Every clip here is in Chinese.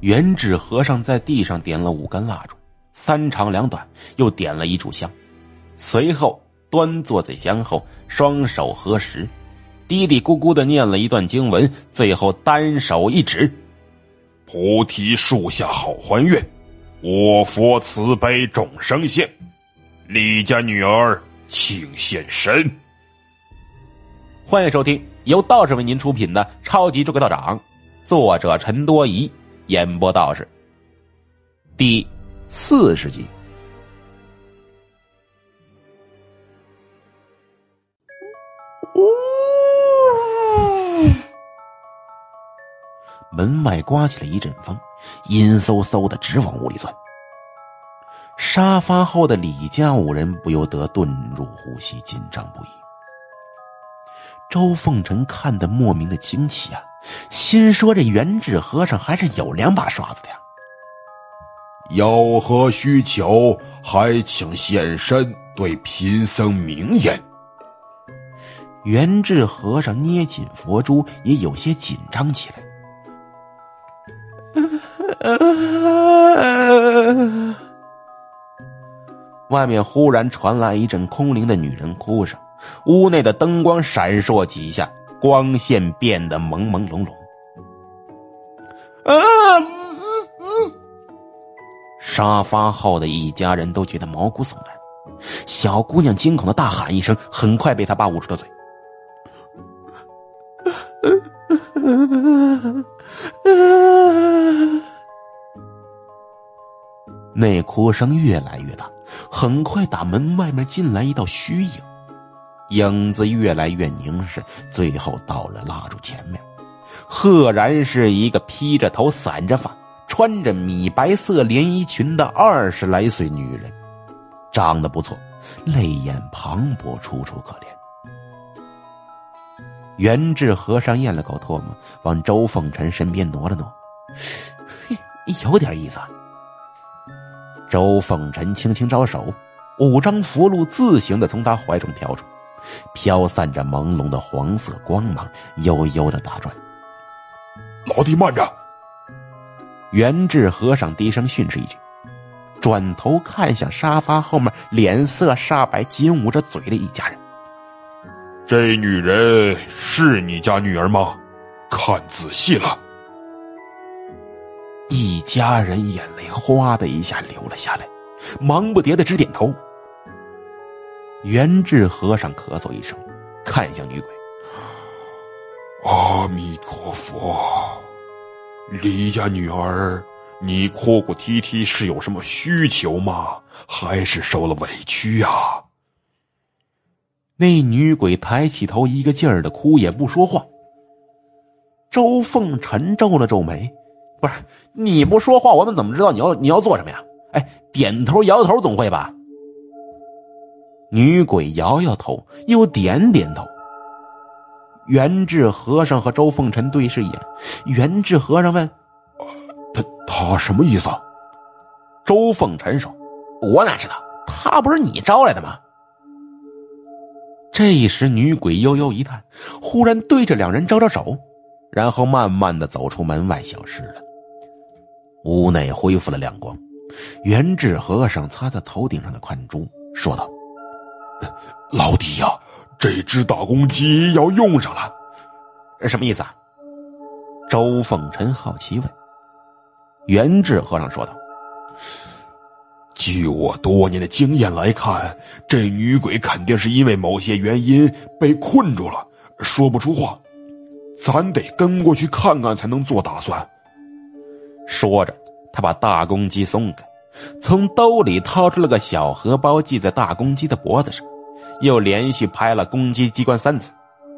元智和尚在地上点了五根蜡烛，三长两短，又点了一炷香，随后端坐在香后，双手合十，嘀嘀咕咕的念了一段经文，最后单手一指：“菩提树下好还愿，我佛慈悲众生现，李家女儿请现身。”欢迎收听由道士为您出品的《超级诸葛道长》，作者陈多疑。演播道士，第四十集。呜！门外刮起了一阵风，阴飕飕的，直往屋里钻。沙发后的李家五人不由得顿入呼吸，紧张不已。周凤臣看得莫名的惊奇啊！心说：“这元智和尚还是有两把刷子的呀。有何需求，还请现身，对贫僧明言。”元智和尚捏紧佛珠，也有些紧张起来。外面忽然传来一阵空灵的女人哭声，屋内的灯光闪烁几下。光线变得朦朦胧胧，啊！沙发后的一家人都觉得毛骨悚然。小姑娘惊恐的大喊一声，很快被他爸捂住了嘴。那哭声越来越大，很快打门外面进来一道虚影。影子越来越凝视，最后到了蜡烛前面，赫然是一个披着头、散着发、穿着米白色连衣裙的二十来岁女人，长得不错，泪眼磅礴，楚楚可怜。元智和尚咽了口唾沫，往周凤臣身边挪了挪，嘿，有点意思。周凤臣轻轻招手，五张符箓自行的从他怀中飘出。飘散着朦胧的黄色光芒，悠悠的打转。老弟慢着！元智和尚低声训斥一句，转头看向沙发后面脸色煞白、紧捂着嘴的一家人。这女人是你家女儿吗？看仔细了。一家人眼泪哗的一下流了下来，忙不迭的直点头。元智和尚咳嗽一声，看向女鬼：“阿弥陀佛，李家女儿，你哭哭啼啼是有什么需求吗？还是受了委屈呀？”那女鬼抬起头，一个劲儿的哭，也不说话。周凤臣皱了皱眉：“不是你不说话，我们怎么知道你要你要做什么呀？哎，点头摇头总会吧？”女鬼摇摇头，又点点头。元智和尚和周凤臣对视一眼，元智和尚问：“他他什么意思？”周凤臣说：“我哪知道？他不是你招来的吗？”这时，女鬼悠悠一叹，忽然对着两人招招手，然后慢慢的走出门外，消失了。屋内恢复了亮光，元智和尚擦擦头顶上的汗珠，说道。老弟呀，这只大公鸡要用上了，什么意思啊？周凤臣好奇问。元智和尚说道：“据我多年的经验来看，这女鬼肯定是因为某些原因被困住了，说不出话，咱得跟过去看看才能做打算。”说着，他把大公鸡松开，从兜里掏出了个小荷包，系在大公鸡的脖子上。又连续拍了公鸡机关三次，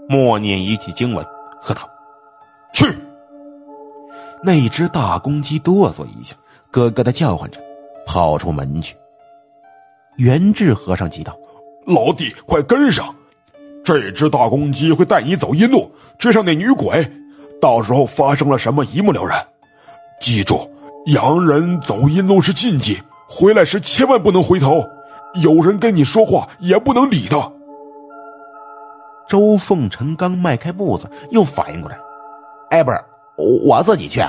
默念一句经文，喝道：“去！”那只大公鸡哆嗦一下，咯咯的叫唤着，跑出门去。元智和尚急道：“老弟，快跟上！这只大公鸡会带你走阴路，追上那女鬼，到时候发生了什么，一目了然。记住，洋人走阴路是禁忌，回来时千万不能回头。”有人跟你说话也不能理他。周凤臣刚迈开步子，又反应过来，哎，不是，我自己去。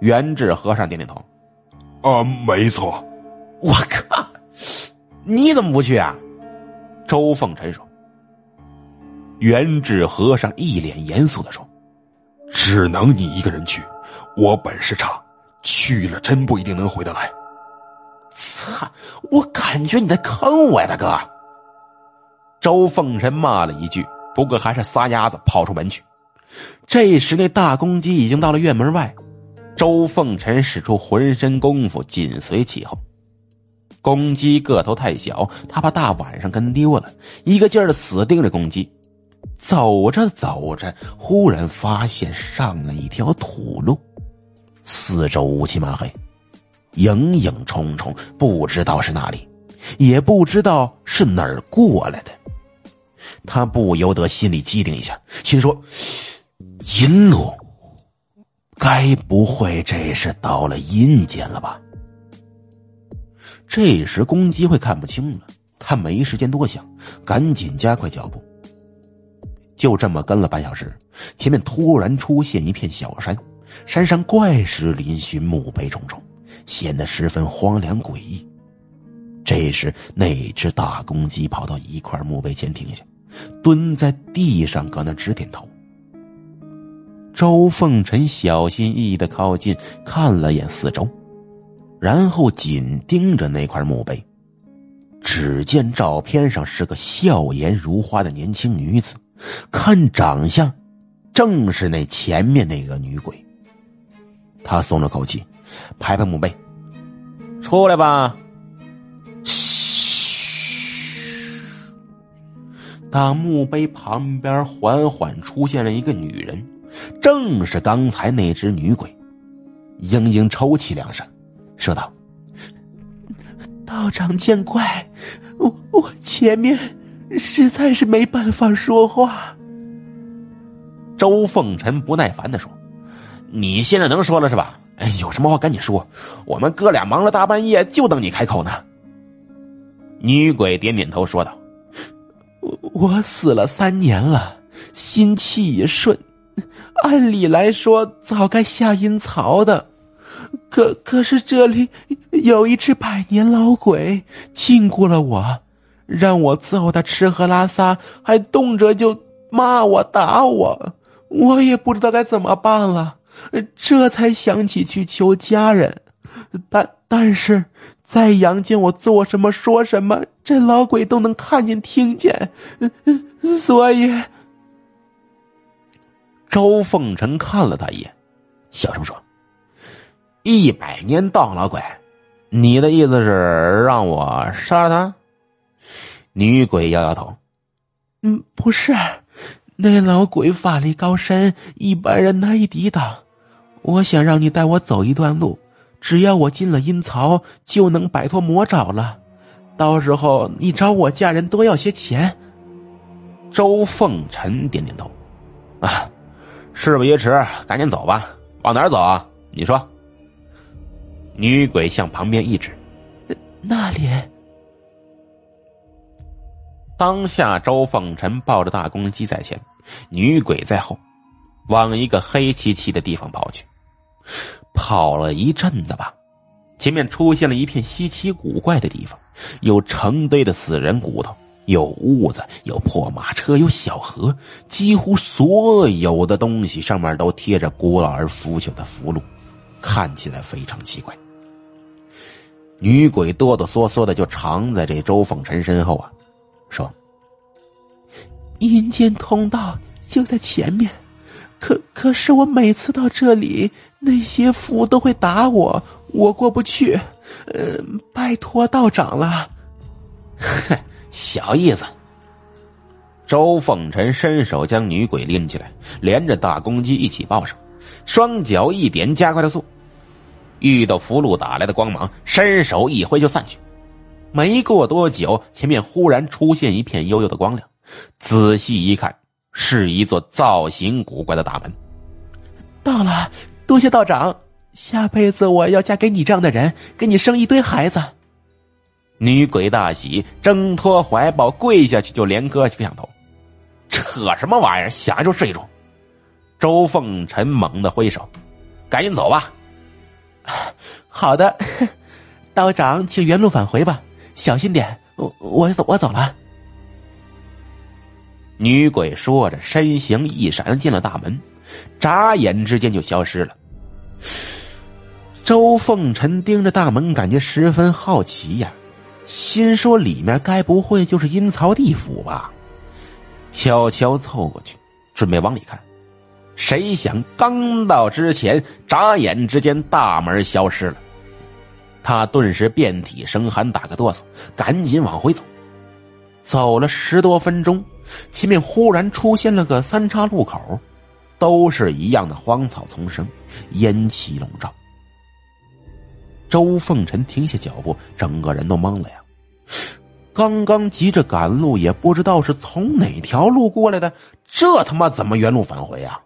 元志和尚点点头：“啊，没错。”我靠！你怎么不去啊？周凤臣说。元志和尚一脸严肃的说：“只能你一个人去，我本事差，去了真不一定能回得来。”操！我感觉你在坑我呀，大哥！周凤臣骂了一句，不过还是撒丫子跑出门去。这时，那大公鸡已经到了院门外，周凤臣使出浑身功夫紧随其后。公鸡个头太小，他怕大晚上跟丢了，一个劲儿的死盯着公鸡。走着走着，忽然发现上了一条土路，四周乌漆麻黑，影影重重，不知道是哪里，也不知道是哪儿过来的。他不由得心里机灵一下，心说：“阴路，该不会这是到了阴间了吧？”这时，公鸡会看不清了，他没时间多想，赶紧加快脚步。就这么跟了半小时，前面突然出现一片小山，山上怪石嶙峋，墓碑重重，显得十分荒凉诡异。这时，那只大公鸡跑到一块墓碑前停下，蹲在地上，搁那直点头。周凤臣小心翼翼的靠近，看了眼四周。然后紧盯着那块墓碑，只见照片上是个笑颜如花的年轻女子，看长相，正是那前面那个女鬼。他松了口气，拍拍墓碑：“出来吧。”嘘。当墓碑旁边缓缓出现了一个女人，正是刚才那只女鬼。嘤嘤抽泣两声。说道：“道长见怪，我我前面实在是没办法说话。”周凤臣不耐烦的说：“你现在能说了是吧？哎，有什么话赶紧说，我们哥俩忙了大半夜，就等你开口呢。”女鬼点点头说道：“我我死了三年了，心气已顺，按理来说早该下阴曹的。”可可是这里有一只百年老鬼禁锢了我，让我伺候他吃喝拉撒，还动辄就骂我打我，我也不知道该怎么办了，这才想起去求家人，但但是在阳间我做什么说什么，这老鬼都能看见听见，所以周凤臣看了他一眼，小声说。一百年盗老鬼，你的意思是让我杀了他？女鬼摇摇头，嗯，不是，那老鬼法力高深，一般人难以抵挡。我想让你带我走一段路，只要我进了阴曹，就能摆脱魔爪了。到时候你找我家人多要些钱。周凤臣点点头，啊，事不宜迟，赶紧走吧。往哪儿走啊？你说。女鬼向旁边一指，那里。当下，周凤臣抱着大公鸡在前，女鬼在后，往一个黑漆漆的地方跑去。跑了一阵子吧，前面出现了一片稀奇古怪的地方，有成堆的死人骨头，有屋子，有破马车，有小河，几乎所有的东西上面都贴着古老而腐朽的符箓，看起来非常奇怪。女鬼哆哆嗦嗦的就藏在这周凤臣身后啊，说：“阴间通道就在前面，可可是我每次到这里，那些符都会打我，我过不去。呃，拜托道长了。”哼，小意思。周凤臣伸手将女鬼拎起来，连着大公鸡一起抱上，双脚一点，加快了速。遇到符箓打来的光芒，伸手一挥就散去。没过多久，前面忽然出现一片幽幽的光亮，仔细一看，是一座造型古怪的大门。到了，多谢道长，下辈子我要嫁给你这样的人，给你生一堆孩子。女鬼大喜，挣脱怀抱，跪下去就连磕几个响头。扯什么玩意儿，想一出是一出。周凤臣猛地挥手：“赶紧走吧。”好的，道长，请原路返回吧，小心点。我我走，我走了。女鬼说着，身形一闪，进了大门，眨眼之间就消失了。周凤臣盯着大门，感觉十分好奇呀，心说里面该不会就是阴曹地府吧？悄悄凑过去，准备往里看。谁想刚到之前，眨眼之间大门消失了。他顿时遍体生寒，打个哆嗦，赶紧往回走。走了十多分钟，前面忽然出现了个三岔路口，都是一样的荒草丛生，烟气笼罩。周凤臣停下脚步，整个人都懵了呀！刚刚急着赶路，也不知道是从哪条路过来的，这他妈怎么原路返回呀？